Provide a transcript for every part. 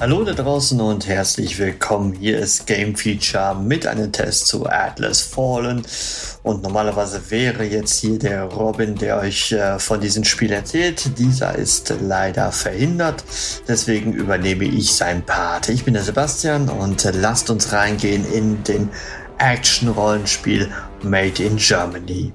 Hallo da draußen und herzlich willkommen. Hier ist Game Feature mit einem Test zu Atlas Fallen. Und normalerweise wäre jetzt hier der Robin, der euch äh, von diesem Spiel erzählt. Dieser ist leider verhindert. Deswegen übernehme ich seinen Part. Ich bin der Sebastian und äh, lasst uns reingehen in den Action-Rollenspiel Made in Germany.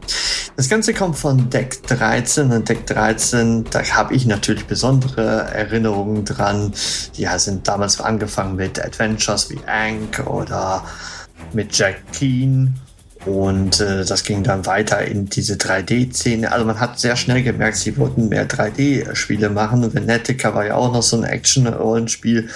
Das Ganze kommt von Deck 13 und Deck 13, da habe ich natürlich besondere Erinnerungen dran. Die sind damals angefangen mit Adventures wie Ank oder mit Jack Keen und äh, das ging dann weiter in diese 3D-Szene. Also man hat sehr schnell gemerkt, sie wollten mehr 3D-Spiele machen. Venetica war ja auch noch so ein Action-Rollenspiel.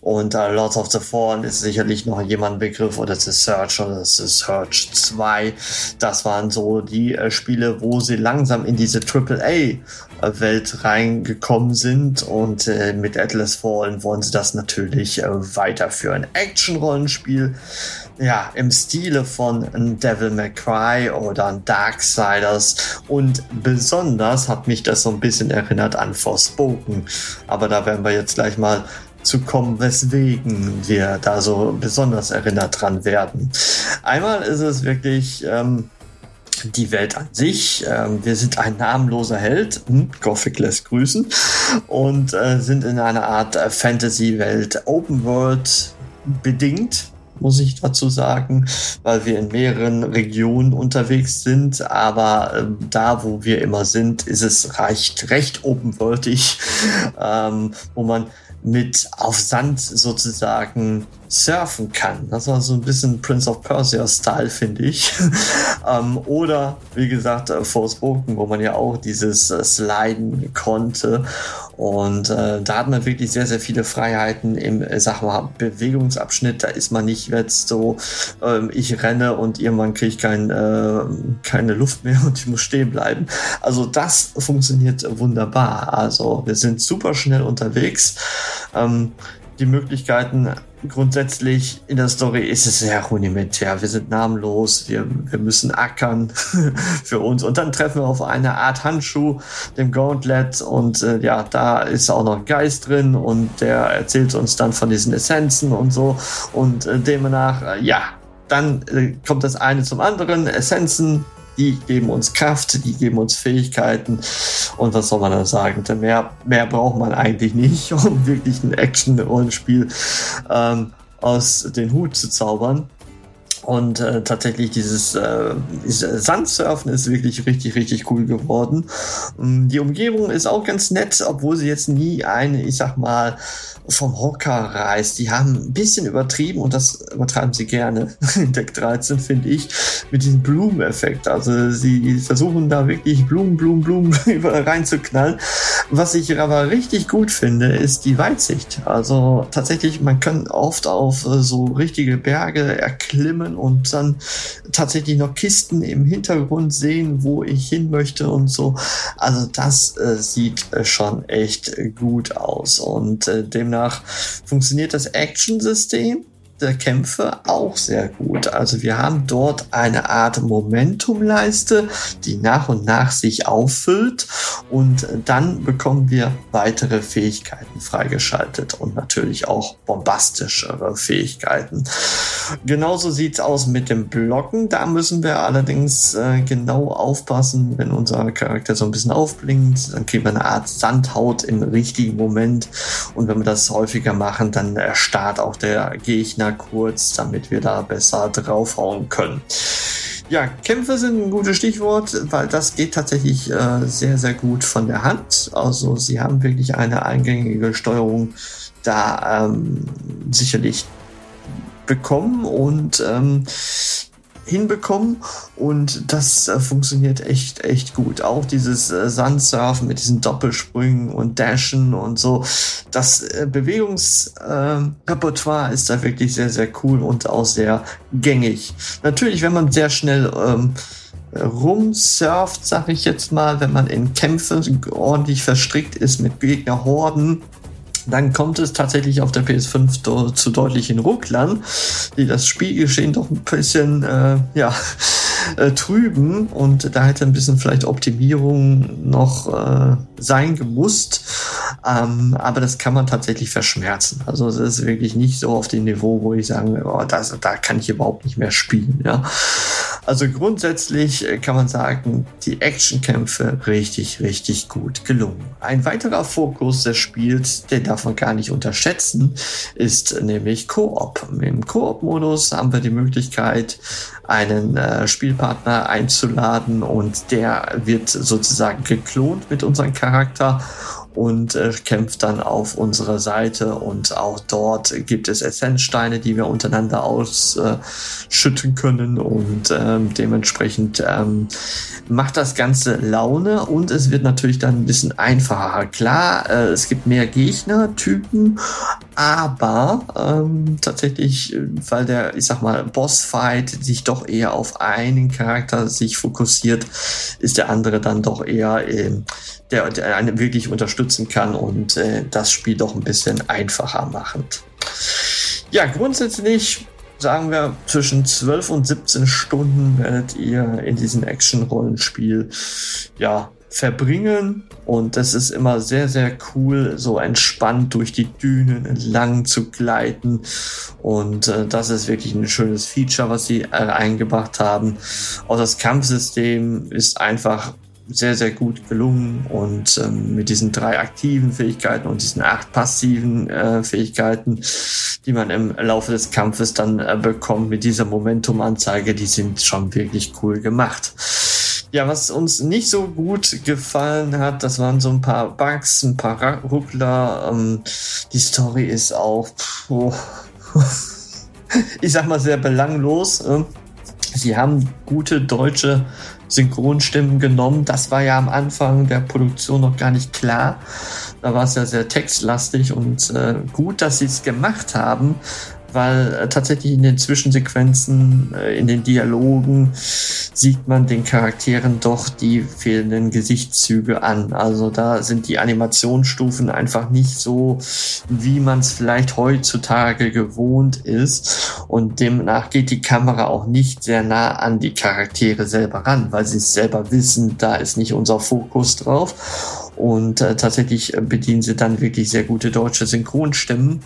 Und äh, Lords of the Fallen ist sicherlich noch jemand Begriff oder The Search oder The Search 2. Das waren so die äh, Spiele, wo sie langsam in diese AAA-Welt reingekommen sind. Und äh, mit Atlas Fallen wollen sie das natürlich äh, weiterführen. Action-Rollenspiel ja, im Stile von Devil May Cry oder Darksiders und besonders hat mich das so ein bisschen erinnert an Forspoken. Aber da werden wir jetzt gleich mal zu kommen, weswegen wir da so besonders erinnert dran werden. Einmal ist es wirklich ähm, die Welt an sich. Ähm, wir sind ein namenloser Held, hm, Gothic lässt grüßen, und äh, sind in einer Art äh, Fantasy-Welt, Open World bedingt muss ich dazu sagen, weil wir in mehreren Regionen unterwegs sind. Aber ähm, da, wo wir immer sind, ist es recht, recht open-worldig, ähm, wo man mit auf Sand sozusagen surfen kann. Das war so ein bisschen Prince of Persia-Style, finde ich. ähm, oder, wie gesagt, äh, Forspoken, wo man ja auch dieses äh, Sliden konnte. Und äh, da hat man wirklich sehr, sehr viele Freiheiten im, äh, sag mal, Bewegungsabschnitt. Da ist man nicht jetzt so, ähm, ich renne und irgendwann kriege ich kein, äh, keine Luft mehr und ich muss stehen bleiben. Also das funktioniert wunderbar. Also wir sind super schnell unterwegs. Ähm, die Möglichkeiten grundsätzlich in der Story ist es sehr rudimentär. Wir sind namenlos, wir, wir müssen ackern für uns. Und dann treffen wir auf eine Art Handschuh, dem Gauntlet. Und äh, ja, da ist auch noch ein Geist drin und der erzählt uns dann von diesen Essenzen und so. Und äh, demnach, äh, ja, dann äh, kommt das eine zum anderen, Essenzen, die geben uns Kraft, die geben uns Fähigkeiten. Und was soll man da sagen? Mehr, mehr braucht man eigentlich nicht, um wirklich ein Action-Rollenspiel ähm, aus den Hut zu zaubern. Und äh, tatsächlich dieses, äh, dieses Sandsurfen ist wirklich richtig, richtig cool geworden. Ähm, die Umgebung ist auch ganz nett, obwohl sie jetzt nie eine, ich sag mal, vom Hocker reißt. Die haben ein bisschen übertrieben und das übertreiben sie gerne in Deck 13, finde ich, mit diesem Blumeneffekt. Also sie versuchen da wirklich Blumen, Blumen, Blumen reinzuknallen. Was ich aber richtig gut finde, ist die Weitsicht. Also tatsächlich, man kann oft auf äh, so richtige Berge erklimmen und dann tatsächlich noch Kisten im Hintergrund sehen, wo ich hin möchte und so. Also das äh, sieht äh, schon echt gut aus und äh, demnach funktioniert das Action-System Kämpfe auch sehr gut. Also wir haben dort eine Art Momentumleiste, die nach und nach sich auffüllt und dann bekommen wir weitere Fähigkeiten freigeschaltet und natürlich auch bombastischere Fähigkeiten. Genauso sieht es aus mit dem Blocken. Da müssen wir allerdings äh, genau aufpassen, wenn unser Charakter so ein bisschen aufblinkt, dann kriegen wir eine Art Sandhaut im richtigen Moment und wenn wir das häufiger machen, dann erstarrt auch der Gegner Gegner kurz, damit wir da besser draufhauen können. Ja, Kämpfe sind ein gutes Stichwort, weil das geht tatsächlich äh, sehr, sehr gut von der Hand. Also sie haben wirklich eine eingängige Steuerung da ähm, sicherlich bekommen und ähm, hinbekommen und das äh, funktioniert echt, echt gut. Auch dieses äh, Sandsurfen mit diesen Doppelsprüngen und Dashen und so. Das äh, Bewegungsrepertoire ist da wirklich sehr, sehr cool und auch sehr gängig. Natürlich, wenn man sehr schnell ähm, rumsurft, sag ich jetzt mal, wenn man in Kämpfe ordentlich verstrickt ist mit Gegnerhorden, dann kommt es tatsächlich auf der PS5 zu deutlichen Rucklern, die das Spielgeschehen doch ein bisschen äh, ja, äh, trüben und da hätte ein bisschen vielleicht Optimierung noch äh, sein gemusst. Ähm, aber das kann man tatsächlich verschmerzen. Also es ist wirklich nicht so auf dem Niveau, wo ich sagen, oh, das, da kann ich überhaupt nicht mehr spielen. Ja. Also grundsätzlich äh, kann man sagen, die Actionkämpfe richtig, richtig gut gelungen. Ein weiterer Fokus des Spiels, den darf man gar nicht unterschätzen, ist nämlich Koop. Im Koop-Modus haben wir die Möglichkeit, einen äh, Spielpartner einzuladen und der wird sozusagen geklont mit unserem Charakter und äh, kämpft dann auf unserer Seite. Und auch dort gibt es Essenzsteine, die wir untereinander ausschütten äh, können. Und ähm, dementsprechend ähm, macht das Ganze Laune. Und es wird natürlich dann ein bisschen einfacher. Klar, äh, es gibt mehr Gegnertypen, aber ähm, tatsächlich, weil der, ich sag mal, Bossfight sich doch eher auf einen Charakter sich fokussiert, ist der andere dann doch eher äh, der, der einen wirklich unterstützen kann und äh, das Spiel doch ein bisschen einfacher machend. Ja, grundsätzlich sagen wir, zwischen 12 und 17 Stunden werdet ihr in diesem Action-Rollenspiel ja verbringen und das ist immer sehr, sehr cool, so entspannt durch die Dünen entlang zu gleiten und äh, das ist wirklich ein schönes Feature, was sie äh, eingebracht haben. Auch das Kampfsystem ist einfach sehr, sehr gut gelungen und ähm, mit diesen drei aktiven Fähigkeiten und diesen acht passiven äh, Fähigkeiten, die man im Laufe des Kampfes dann äh, bekommt mit dieser Momentum-Anzeige, die sind schon wirklich cool gemacht. Ja, was uns nicht so gut gefallen hat, das waren so ein paar Bugs, ein paar Ruckler. Ähm, die Story ist auch, oh, ich sag mal, sehr belanglos. Äh. Sie haben gute deutsche Synchronstimmen genommen. Das war ja am Anfang der Produktion noch gar nicht klar. Da war es ja sehr textlastig und äh, gut, dass sie es gemacht haben, weil äh, tatsächlich in den Zwischensequenzen, äh, in den Dialogen sieht man den Charakteren doch die fehlenden Gesichtszüge an. Also da sind die Animationsstufen einfach nicht so, wie man es vielleicht heutzutage gewohnt ist. Und demnach geht die Kamera auch nicht sehr nah an die Charaktere selber ran, weil sie es selber wissen, da ist nicht unser Fokus drauf. Und äh, tatsächlich bedienen sie dann wirklich sehr gute deutsche Synchronstimmen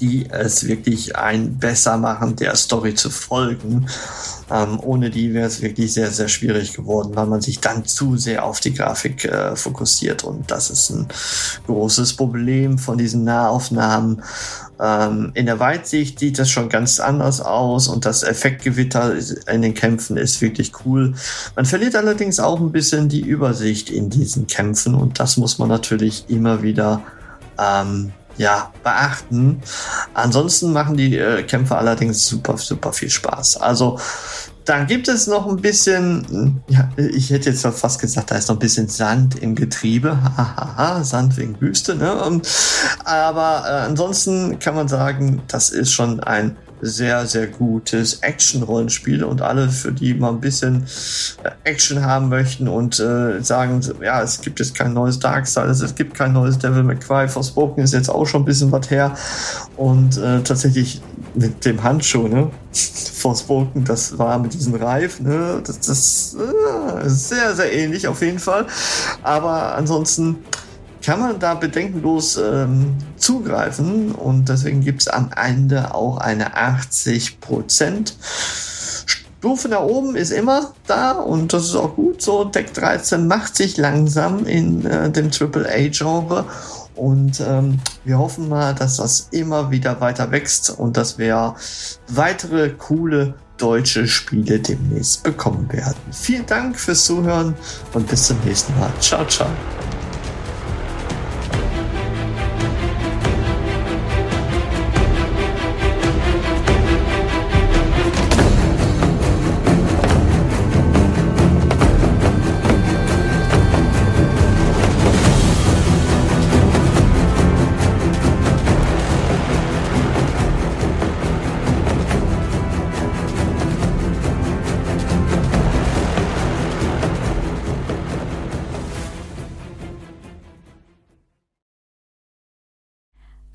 die es wirklich ein besser machen, der Story zu folgen. Ähm, ohne die wäre es wirklich sehr, sehr schwierig geworden, weil man sich dann zu sehr auf die Grafik äh, fokussiert. Und das ist ein großes Problem von diesen Nahaufnahmen. Ähm, in der Weitsicht sieht das schon ganz anders aus und das Effektgewitter in den Kämpfen ist wirklich cool. Man verliert allerdings auch ein bisschen die Übersicht in diesen Kämpfen und das muss man natürlich immer wieder ähm, ja, beachten. Ansonsten machen die äh, Kämpfe allerdings super, super viel Spaß. Also, dann gibt es noch ein bisschen, ja, ich hätte jetzt fast gesagt, da ist noch ein bisschen Sand im Getriebe. Hahaha, Sand wegen Wüste, ne? Aber äh, ansonsten kann man sagen, das ist schon ein sehr, sehr gutes Action-Rollenspiel und alle, für die mal ein bisschen äh, Action haben möchten und äh, sagen, ja, es gibt jetzt kein neues Darksiders, es gibt kein neues Devil May Cry, Forspoken ist jetzt auch schon ein bisschen was her und äh, tatsächlich mit dem Handschuh, ne, Forspoken, das war mit diesem Reif, ne, das, das äh, sehr, sehr ähnlich auf jeden Fall, aber ansonsten kann man da bedenkenlos ähm, zugreifen und deswegen gibt es am Ende auch eine 80% Stufe nach oben ist immer da und das ist auch gut so. Deck 13 macht sich langsam in äh, dem AAA-Genre und ähm, wir hoffen mal, dass das immer wieder weiter wächst und dass wir weitere coole deutsche Spiele demnächst bekommen werden. Vielen Dank fürs Zuhören und bis zum nächsten Mal. Ciao, ciao.